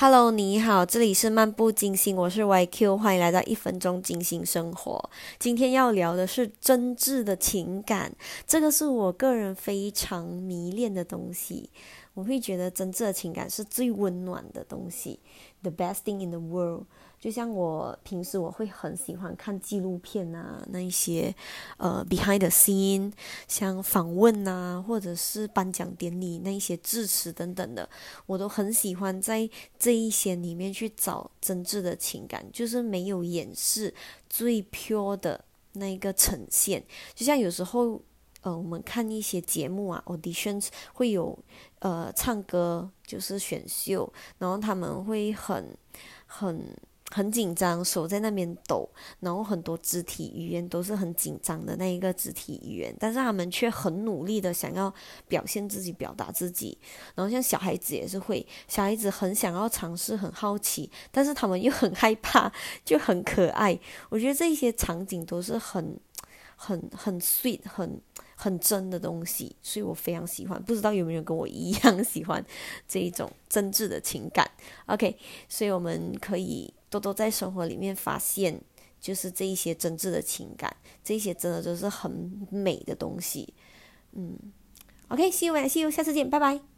Hello，你好，这里是漫步金星，我是 YQ，欢迎来到一分钟金星生活。今天要聊的是真挚的情感，这个是我个人非常迷恋的东西。我会觉得真挚的情感是最温暖的东西，the best thing in the world。就像我平时我会很喜欢看纪录片啊，那一些呃 behind the scene，像访问啊，或者是颁奖典礼那一些致辞等等的，我都很喜欢在这一些里面去找真挚的情感，就是没有掩饰，最 pure 的那个呈现。就像有时候呃我们看一些节目啊，audition 会有呃唱歌，就是选秀，然后他们会很很。很紧张，手在那边抖，然后很多肢体语言都是很紧张的那一个肢体语言，但是他们却很努力的想要表现自己、表达自己。然后像小孩子也是会，小孩子很想要尝试、很好奇，但是他们又很害怕，就很可爱。我觉得这些场景都是很、很、很 sweet、很。很真的东西，所以我非常喜欢。不知道有没有跟我一样喜欢这一种真挚的情感？OK，所以我们可以多多在生活里面发现，就是这一些真挚的情感，这些真的就是很美的东西。嗯，OK，See you，See you，下次见，拜拜。